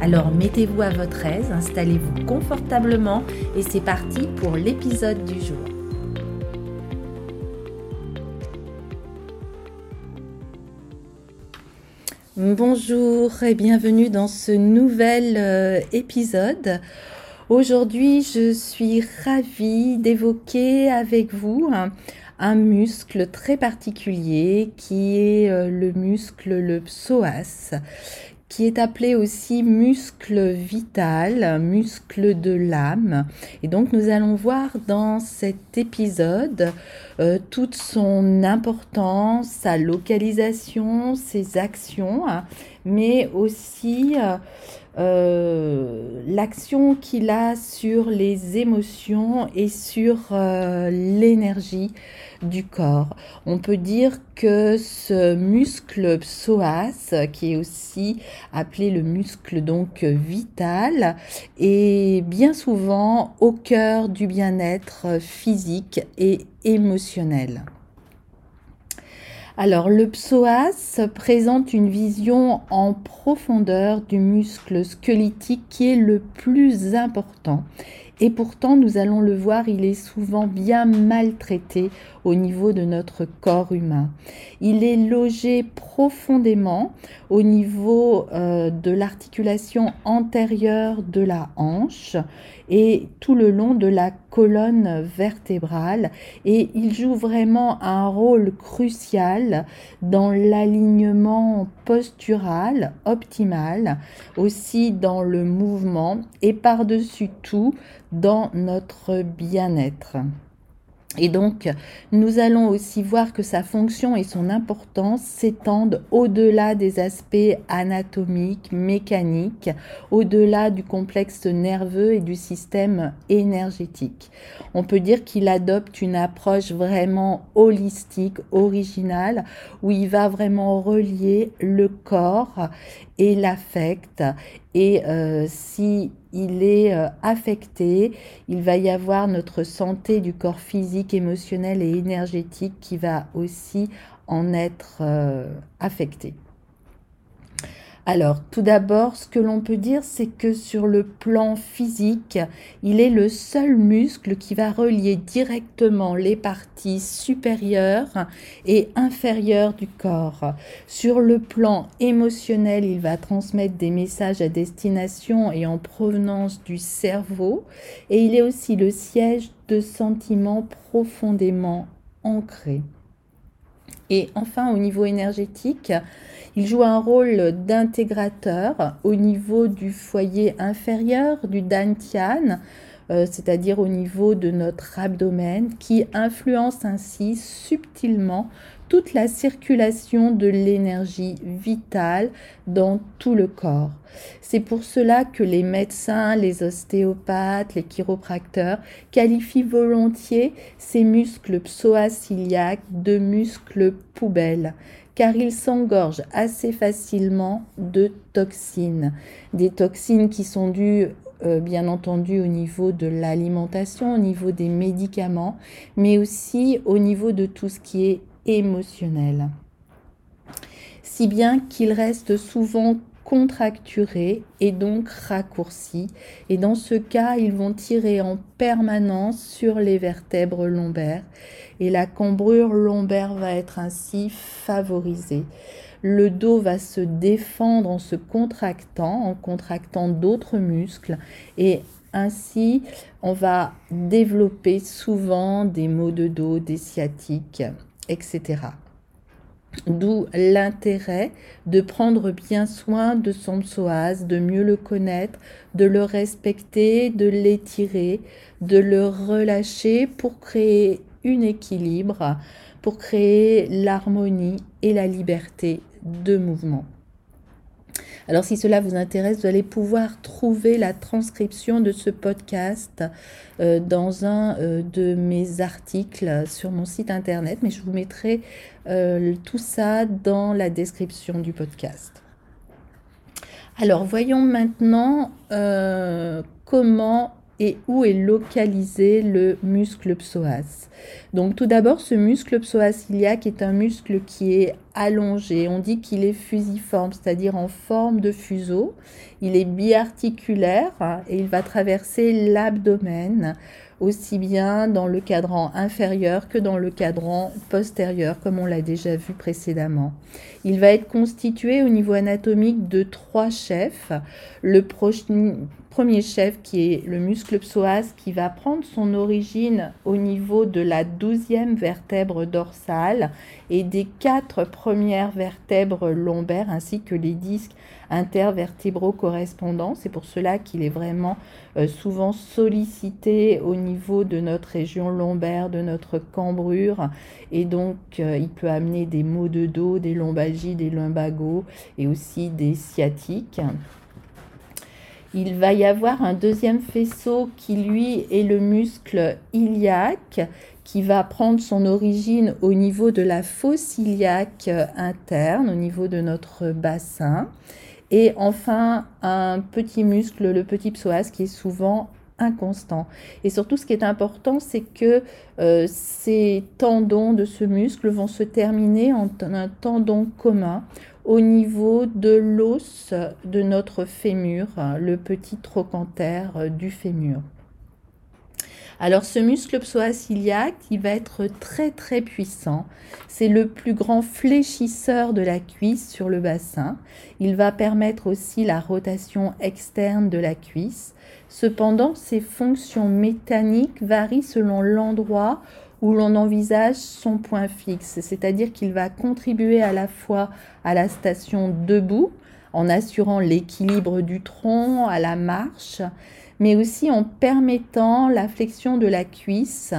Alors mettez-vous à votre aise, installez-vous confortablement et c'est parti pour l'épisode du jour. Bonjour et bienvenue dans ce nouvel euh, épisode. Aujourd'hui, je suis ravie d'évoquer avec vous un, muscle très particulier qui est euh, le muscle le psoas qui est appelé aussi muscle vital, muscle de l'âme. Et donc nous allons voir dans cet épisode euh, toute son importance, sa localisation, ses actions, mais aussi euh, euh, l'action qu'il a sur les émotions et sur l'énergie du corps. On peut dire que ce muscle psoas, qui est aussi appelé le muscle donc vital, est bien souvent au cœur du bien-être physique et Alors, le psoas présente une vision en profondeur du muscle squelettique qui est le plus important et pourtant, nous allons le voir, il est souvent bien maltraité au niveau de notre corps humain. Il est logé profondément au niveau euh, de l'articulation antérieure de la hanche et tout le long de la colonne vertébrale et il joue vraiment un rôle crucial dans l'alignement postural optimal, aussi dans le mouvement et par-dessus tout dans notre bien-être. Et donc, nous allons aussi voir que sa fonction et son importance s'étendent au-delà des aspects anatomiques, mécaniques, au-delà du complexe nerveux et du système énergétique. On peut dire qu'il adopte une approche vraiment holistique, originale, où il va vraiment relier le corps et l'affect. Et euh, si il est euh, affecté, il va y avoir notre santé du corps physique, émotionnel et énergétique qui va aussi en être euh, affectée. Alors, tout d'abord, ce que l'on peut dire, c'est que sur le plan physique, il est le seul muscle qui va relier directement les parties supérieures et inférieures du corps. Sur le plan émotionnel, il va transmettre des messages à destination et en provenance du cerveau. Et il est aussi le siège de sentiments profondément ancrés. Et enfin, au niveau énergétique, il joue un rôle d'intégrateur au niveau du foyer inférieur du dantian, euh, c'est-à-dire au niveau de notre abdomen, qui influence ainsi subtilement toute la circulation de l'énergie vitale dans tout le corps. C'est pour cela que les médecins, les ostéopathes, les chiropracteurs qualifient volontiers ces muscles psoas-iliaques de muscles poubelles car ils s'engorgent assez facilement de toxines. Des toxines qui sont dues euh, bien entendu au niveau de l'alimentation, au niveau des médicaments, mais aussi au niveau de tout ce qui est émotionnel. Si bien qu'il reste souvent contracturés et donc raccourcis. Et dans ce cas, ils vont tirer en permanence sur les vertèbres lombaires et la cambrure lombaire va être ainsi favorisée. Le dos va se défendre en se contractant, en contractant d'autres muscles et ainsi on va développer souvent des maux de dos, des sciatiques, etc. D'où l'intérêt de prendre bien soin de son psoas, de mieux le connaître, de le respecter, de l'étirer, de le relâcher pour créer un équilibre, pour créer l'harmonie et la liberté de mouvement. Alors si cela vous intéresse, vous allez pouvoir trouver la transcription de ce podcast euh, dans un euh, de mes articles sur mon site internet, mais je vous mettrai euh, tout ça dans la description du podcast. Alors voyons maintenant comment et où est localisé le muscle psoas. Donc tout d'abord, ce muscle psoas iliaque est un muscle qui est allongé. On dit qu'il est fusiforme, c'est-à-dire en forme de fuseau. Il est biarticulaire et il va traverser l'abdomen aussi bien dans le cadran inférieur que dans le cadran postérieur, comme on l'a déjà vu précédemment. Il va être constitué au niveau anatomique de trois chefs. Le premier chef qui est le muscle psoas qui va prendre son origine au niveau de la douzième vertèbre dorsale et des quatre premières vertèbres lombaires ainsi que les disques intervertébraux correspondants. C'est pour cela qu'il est vraiment euh, souvent sollicité au niveau de notre région lombaire, de notre cambrure et donc euh, il peut amener des maux de dos, des lombalgies, des lumbagos et aussi des sciatiques. Il va y avoir un deuxième faisceau qui lui est le muscle iliaque qui va prendre son origine au niveau de la fosse iliaque interne, au niveau de notre bassin. Et enfin, un petit muscle, le petit psoas, qui est souvent inconstant. Et surtout, ce qui est important, c'est que euh, ces tendons de ce muscle vont se terminer en un tendon commun au niveau de l'os de notre fémur, le petit trochanter du fémur. Alors ce muscle psoas-iliaque, il va être très très puissant. C'est le plus grand fléchisseur de la cuisse sur le bassin. Il va permettre aussi la rotation externe de la cuisse. Cependant, ses fonctions mécaniques varient selon l'endroit où l'on envisage son point fixe, c'est-à-dire qu'il va contribuer à la fois à la station debout, en assurant l'équilibre du tronc, à la marche, mais aussi en permettant la flexion de la cuisse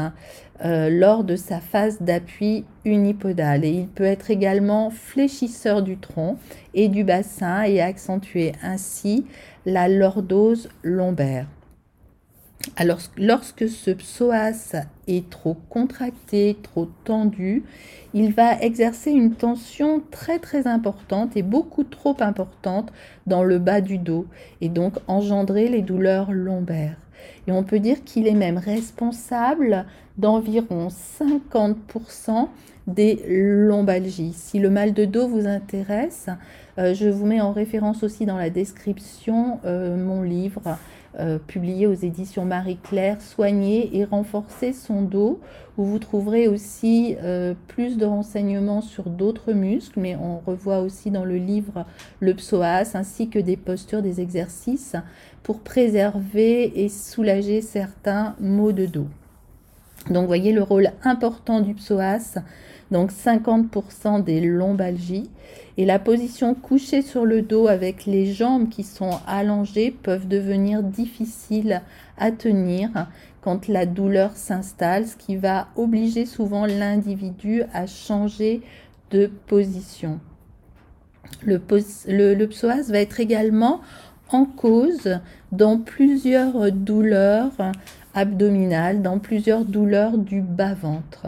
euh, lors de sa phase d'appui unipodal. Et il peut être également fléchisseur du tronc et du bassin et accentuer ainsi la lordose lombaire. Alors, lorsque ce psoas est trop contracté, trop tendu, il va exercer une tension très très importante et beaucoup trop importante dans le bas du dos et donc engendrer les douleurs lombaires. Et on peut dire qu'il est même responsable d'environ 50% des lombalgies. Si le mal de dos vous intéresse, euh, je vous mets en référence aussi dans la description euh, mon livre euh, publié aux éditions Marie-Claire, Soigner et renforcer son dos, où vous trouverez aussi plus de renseignements sur d'autres muscles, mais on revoit aussi dans le livre le psoas, ainsi que des postures, des exercices pour préserver et soulager certains maux de dos. Donc voyez le rôle important du psoas donc 50% des lombalgies. Et la position couchée sur le dos avec les jambes qui sont allongées peuvent devenir difficiles à tenir quand la douleur s'installe, ce qui va obliger souvent l'individu à changer de position. Le, le, psoas va être également en cause dans plusieurs douleurs abdominales, dans plusieurs douleurs du bas-ventre.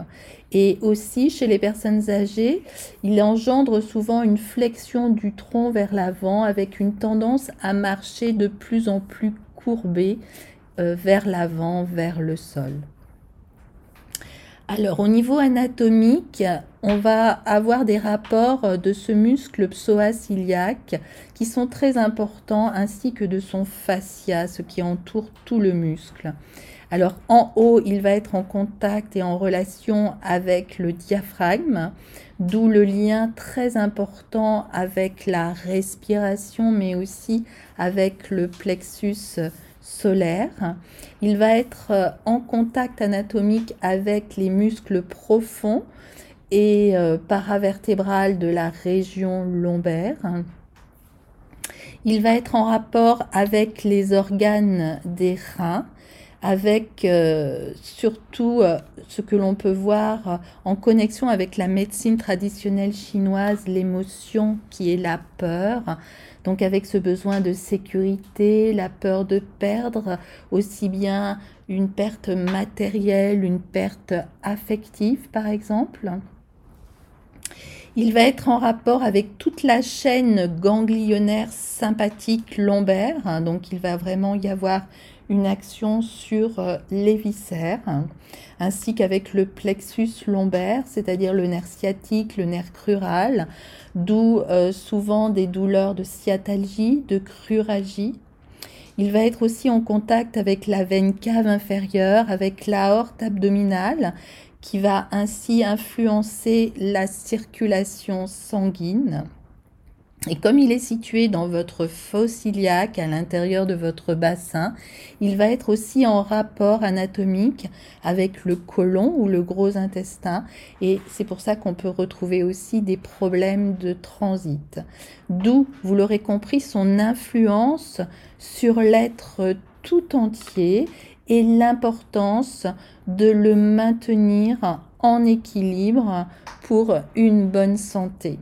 Et aussi, chez les personnes âgées, il engendre souvent une flexion du tronc vers l'avant avec une tendance à marcher de plus en plus courbé euh, vers l'avant, vers le sol. Alors au niveau anatomique, on va avoir des rapports de ce muscle psoas iliaque qui sont très importants ainsi que de son fascia, ce qui entoure tout le muscle. Alors en haut, il va être en contact et en relation avec le diaphragme, d'où le lien très important avec la respiration, mais aussi avec le plexus solaire. Il va être en contact anatomique avec les muscles profonds et euh, paravertébrales de la région lombaire. Il va être en rapport avec les organes des reins avec euh, surtout euh, ce que l'on peut voir en connexion avec la médecine traditionnelle chinoise, l'émotion qui est la peur. Donc avec ce besoin de sécurité, la peur de perdre, aussi bien une perte matérielle, une perte affective par exemple. Il va être en rapport avec toute la chaîne ganglionnaire sympathique lombaire, hein, donc il va vraiment y avoir une action sur euh, les viscères, hein, ainsi qu'avec le plexus lombaire, c'est-à-dire le nerf sciatique, le nerf crural, d'où euh, souvent des douleurs de sciatalgie, de cruragie. Il va être aussi en contact avec la veine cave inférieure, avec l'aorte abdominale, qui va ainsi influencer la circulation sanguine. Et comme il est situé dans votre fosse iliaque, à l'intérieur de votre bassin, il va être aussi en rapport anatomique avec le côlon ou le gros intestin. Et c'est pour ça qu'on peut retrouver aussi des problèmes de transit. D'où, vous l'aurez compris, son influence sur l'être tout entier et l'importance de le maintenir en équilibre pour une bonne santé.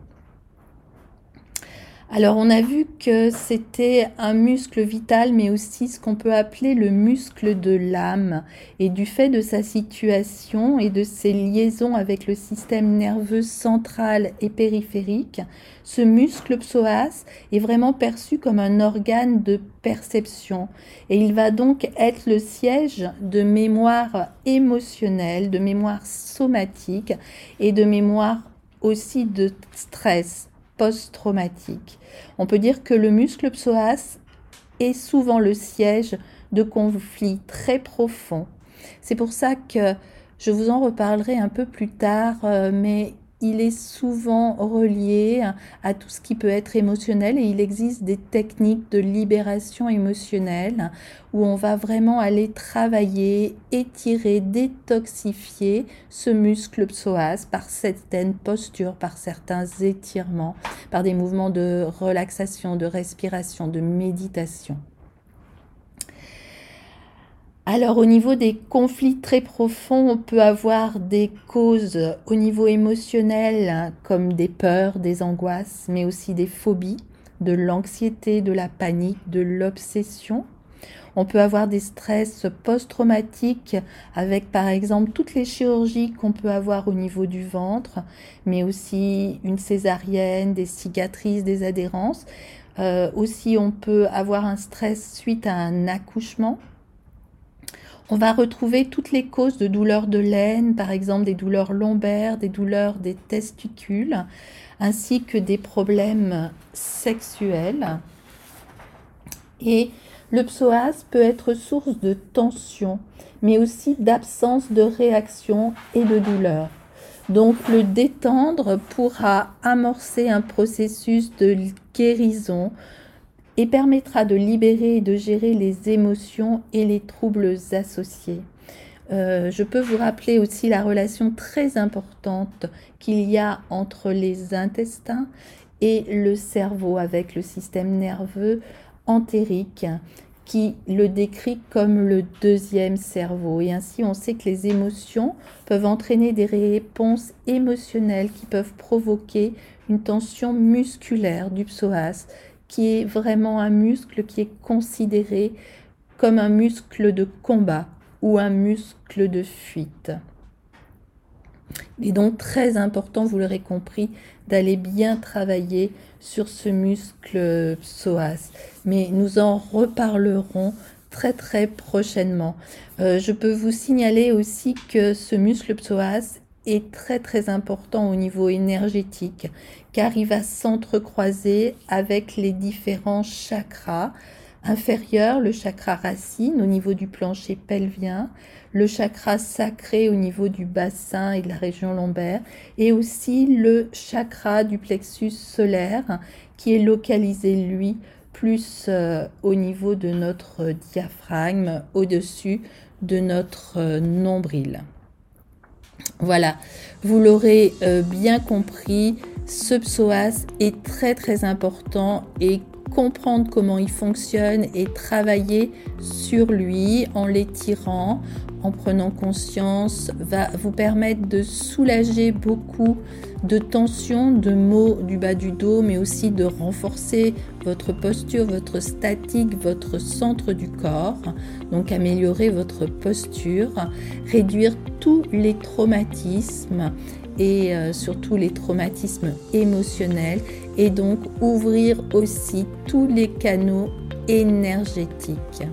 Alors on a vu que c'était un muscle vital, mais aussi ce qu'on peut appeler le muscle de l'âme. Et du fait de sa situation et de ses liaisons avec le système nerveux central et périphérique, ce muscle psoas est vraiment perçu comme un organe de perception. Et il va donc être le siège de mémoire émotionnelle, de mémoire somatique et de mémoire aussi de stress post-traumatique. On peut dire que le muscle psoas est souvent le siège de conflits très profonds. C'est pour ça que je vous en reparlerai un peu plus tard, euh, mais il est souvent relié à tout ce qui peut être émotionnel et il existe des techniques de libération émotionnelle où on va vraiment aller travailler, étirer, détoxifier ce muscle psoas par certaines postures, par certains étirements, par des mouvements de relaxation, de respiration, de méditation. Alors au niveau des conflits très profonds, on peut avoir des causes au niveau émotionnel comme des peurs, des angoisses, mais aussi des phobies, de l'anxiété, de la panique, de l'obsession. On peut avoir des stress post-traumatiques avec par exemple toutes les chirurgies qu'on peut avoir au niveau du ventre, mais aussi une césarienne, des cicatrices, des adhérences. Euh, aussi on peut avoir un stress suite à un accouchement on va retrouver toutes les causes de douleurs de laine, par exemple des douleurs lombaires, des douleurs des testicules, ainsi que des problèmes sexuels. Et le psoas peut être source de tension, mais aussi d'absence de réaction et de douleur. Donc le détendre pourra amorcer un processus de guérison, et permettra de libérer et de gérer les émotions et les troubles associés. Euh, je peux vous rappeler aussi la relation très importante qu'il y a entre les intestins et le cerveau avec le système nerveux entérique qui le décrit comme le deuxième cerveau. Et ainsi, on sait que les émotions peuvent entraîner des réponses émotionnelles qui peuvent provoquer une tension musculaire du psoas qui est vraiment un muscle qui est considéré comme un muscle de combat ou un muscle de fuite. Il est donc très important, vous l'aurez compris, d'aller bien travailler sur ce muscle psoas. Mais nous en reparlerons très très prochainement. Euh, je peux vous signaler aussi que ce muscle psoas est très très important au niveau énergétique car il va s'entrecroiser avec les différents chakras inférieurs, le chakra racine au niveau du plancher pelvien, le chakra sacré au niveau du bassin et de la région lombaire, et aussi le chakra du plexus solaire qui est localisé, lui, plus euh, au niveau de notre diaphragme, au-dessus de notre euh, nombril. Voilà, vous l'aurez euh, bien compris, ce psoas est très très important et comprendre comment il fonctionne et travailler sur lui en l'étirant, en prenant conscience, va vous permettre de soulager beaucoup de tensions, de maux du bas du dos, mais aussi de renforcer votre posture, votre statique, votre centre du corps. Donc améliorer votre posture, réduire tous les traumatismes et euh, surtout les traumatismes émotionnels et donc ouvrir aussi tous les canaux énergétiques.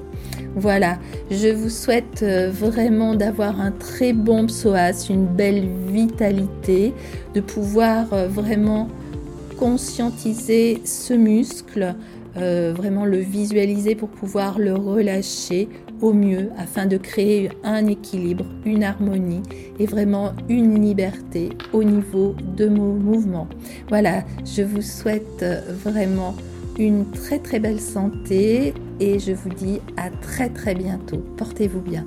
Voilà, je vous souhaite euh, vraiment d'avoir un très bon psoas, une belle vitalité, de pouvoir euh, vraiment conscientiser ce muscle, euh, vraiment le visualiser pour pouvoir le relâcher au mieux afin de créer un équilibre, une harmonie et vraiment une liberté au niveau de mon mouvement. Voilà, je vous souhaite vraiment une très très belle santé et je vous dis à très très bientôt. Portez-vous bien.